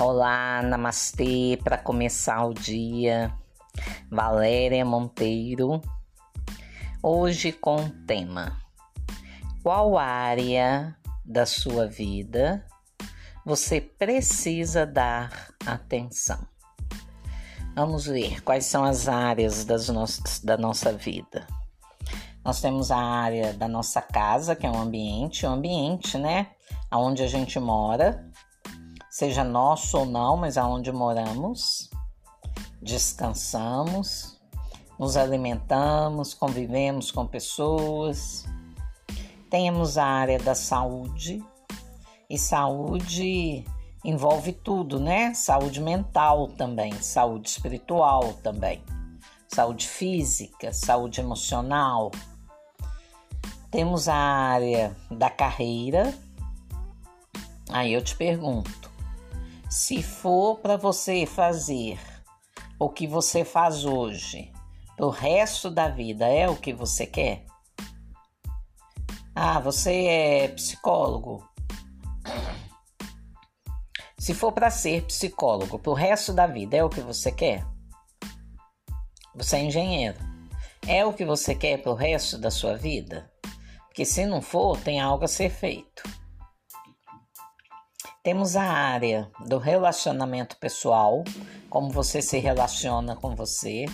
Olá, namastê para começar o dia. Valéria Monteiro. Hoje com o tema: Qual área da sua vida você precisa dar atenção? Vamos ver quais são as áreas das nossas, da nossa vida. Nós temos a área da nossa casa, que é um ambiente, o um ambiente, né? Onde a gente mora, seja nosso ou não, mas aonde moramos, descansamos, nos alimentamos, convivemos com pessoas. Temos a área da saúde, e saúde envolve tudo, né? Saúde mental também, saúde espiritual também, saúde física, saúde emocional. Temos a área da carreira. Aí eu te pergunto, se for para você fazer o que você faz hoje, o resto da vida é o que você quer? Ah, você é psicólogo. Se for para ser psicólogo pro resto da vida, é o que você quer? Você é engenheiro. É o que você quer pro resto da sua vida? Porque se não for, tem algo a ser feito. Temos a área do relacionamento pessoal, como você se relaciona com você.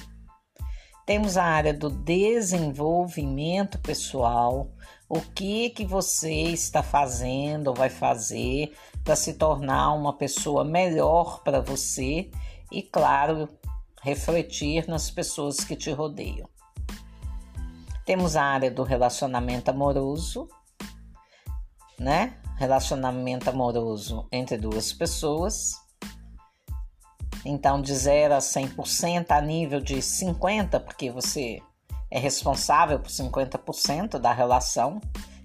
Temos a área do desenvolvimento pessoal, o que que você está fazendo ou vai fazer para se tornar uma pessoa melhor para você e, claro, refletir nas pessoas que te rodeiam. Temos a área do relacionamento amoroso, né? relacionamento amoroso entre duas pessoas. Então, de 0 a 100% a nível de 50%, porque você é responsável por 50% da relação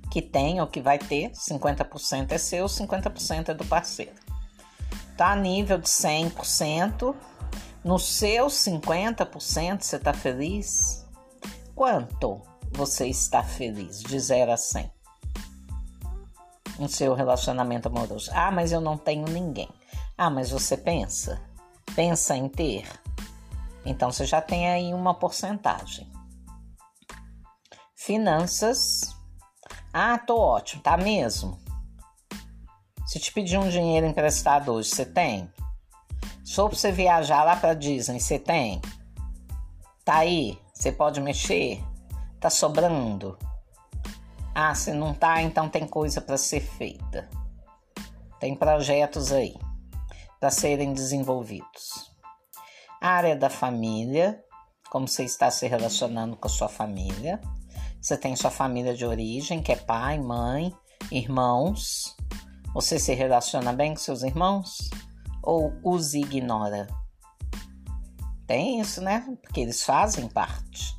que tem ou que vai ter, 50% é seu, 50% é do parceiro. Tá a nível de 100%, no seu 50% você está feliz? Quanto você está feliz de 0 a 100? No seu relacionamento amoroso. Ah, mas eu não tenho ninguém. Ah, mas você pensa? Pensa em ter? Então você já tem aí uma porcentagem. Finanças. Ah, tô ótimo, tá mesmo? Se te pedir um dinheiro emprestado hoje, você tem? For pra você viajar lá pra Disney, você tem? Tá aí? Você pode mexer? Tá sobrando? Ah, se não tá, então tem coisa para ser feita. Tem projetos aí para serem desenvolvidos. A área da família, como você está se relacionando com a sua família. Você tem sua família de origem, que é pai, mãe, irmãos. Você se relaciona bem com seus irmãos ou os ignora? Tem isso, né? Porque eles fazem parte.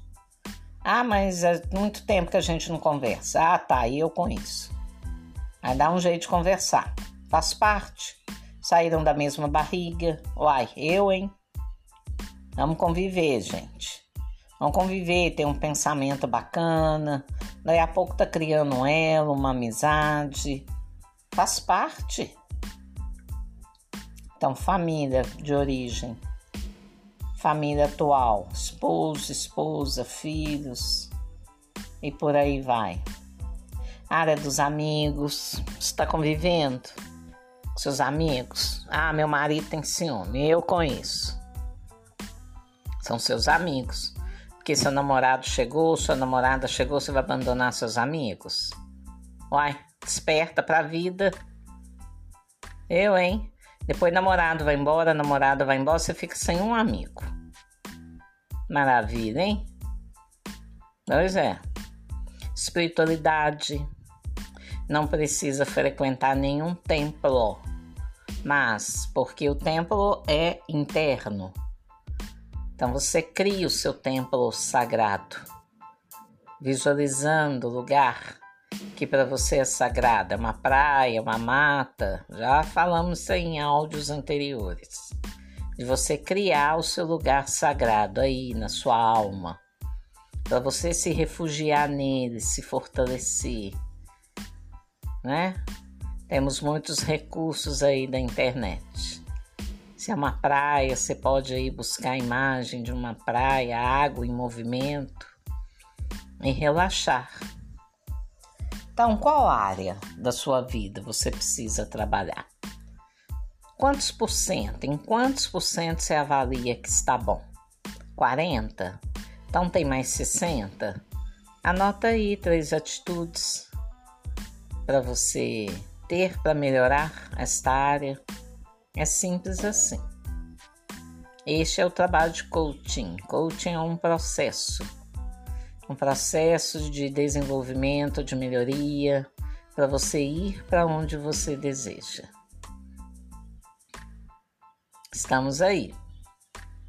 Ah, mas é muito tempo que a gente não conversa. Ah, tá, e eu com isso. Aí dá um jeito de conversar. Faz parte. Saíram da mesma barriga. Uai, eu, hein? Vamos conviver, gente. Vamos conviver, ter um pensamento bacana. Daí a pouco tá criando um elo, uma amizade. Faz parte. Então, família de origem família atual, esposo, esposa, filhos e por aí vai. Área dos amigos, está convivendo com seus amigos? Ah, meu marido tem ciúme, eu conheço. São seus amigos. Porque seu namorado chegou, sua namorada chegou, você vai abandonar seus amigos? Uai, desperta pra vida. Eu, hein? Depois namorado vai embora, namorada vai embora, você fica sem um amigo. Maravilha, hein? Pois é. Espiritualidade. Não precisa frequentar nenhum templo, mas porque o templo é interno. Então você cria o seu templo sagrado, visualizando o lugar que para você é sagrado, é uma praia, uma mata. Já falamos isso em áudios anteriores de você criar o seu lugar sagrado aí na sua alma, para você se refugiar nele, se fortalecer, né? Temos muitos recursos aí da internet. Se é uma praia, você pode ir buscar a imagem de uma praia, água em movimento e relaxar. Então, qual área da sua vida você precisa trabalhar? Quantos por cento? Em quantos por cento você avalia que está bom? 40? Então tem mais 60? Anota aí três atitudes para você ter para melhorar esta área. É simples assim. Este é o trabalho de coaching. Coaching é um processo, um processo de desenvolvimento, de melhoria, para você ir para onde você deseja. Estamos aí.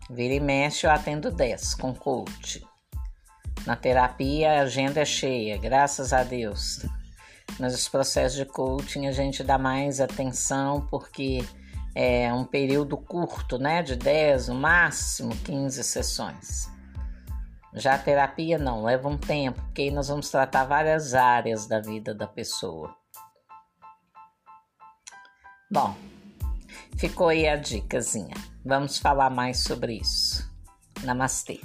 Vira e mexe, eu atendo 10 com coaching. Na terapia, a agenda é cheia, graças a Deus. Nos processos de coaching, a gente dá mais atenção porque é um período curto, né? De 10, no máximo 15 sessões. Já a terapia não, leva um tempo, porque aí nós vamos tratar várias áreas da vida da pessoa. Bom, ficou aí a dicasinha. Vamos falar mais sobre isso. Namastê.